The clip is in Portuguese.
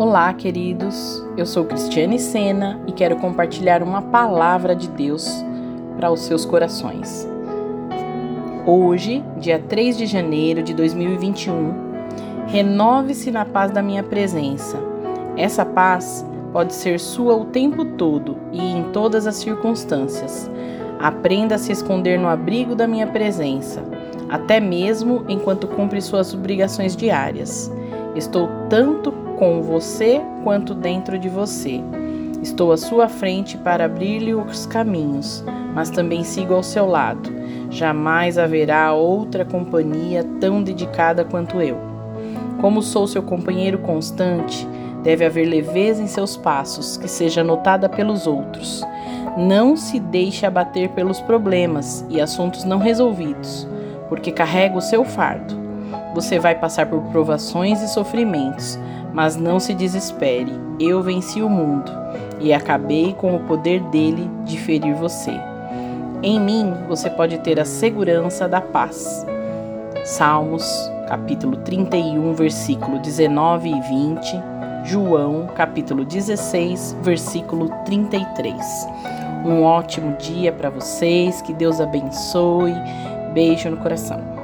Olá, queridos. Eu sou Cristiane Sena e quero compartilhar uma palavra de Deus para os seus corações. Hoje, dia 3 de janeiro de 2021, renove-se na paz da minha presença. Essa paz pode ser sua o tempo todo e em todas as circunstâncias. Aprenda a se esconder no abrigo da minha presença, até mesmo enquanto cumpre suas obrigações diárias. Estou tanto com você quanto dentro de você. Estou à sua frente para abrir-lhe os caminhos, mas também sigo ao seu lado. Jamais haverá outra companhia tão dedicada quanto eu. Como sou seu companheiro constante, deve haver leveza em seus passos, que seja notada pelos outros. Não se deixe abater pelos problemas e assuntos não resolvidos, porque carrega o seu fardo. Você vai passar por provações e sofrimentos, mas não se desespere, eu venci o mundo e acabei com o poder dele de ferir você. Em mim você pode ter a segurança da paz. Salmos, capítulo 31, versículo 19 e 20. João, capítulo 16, versículo 33. Um ótimo dia para vocês, que Deus abençoe. Beijo no coração.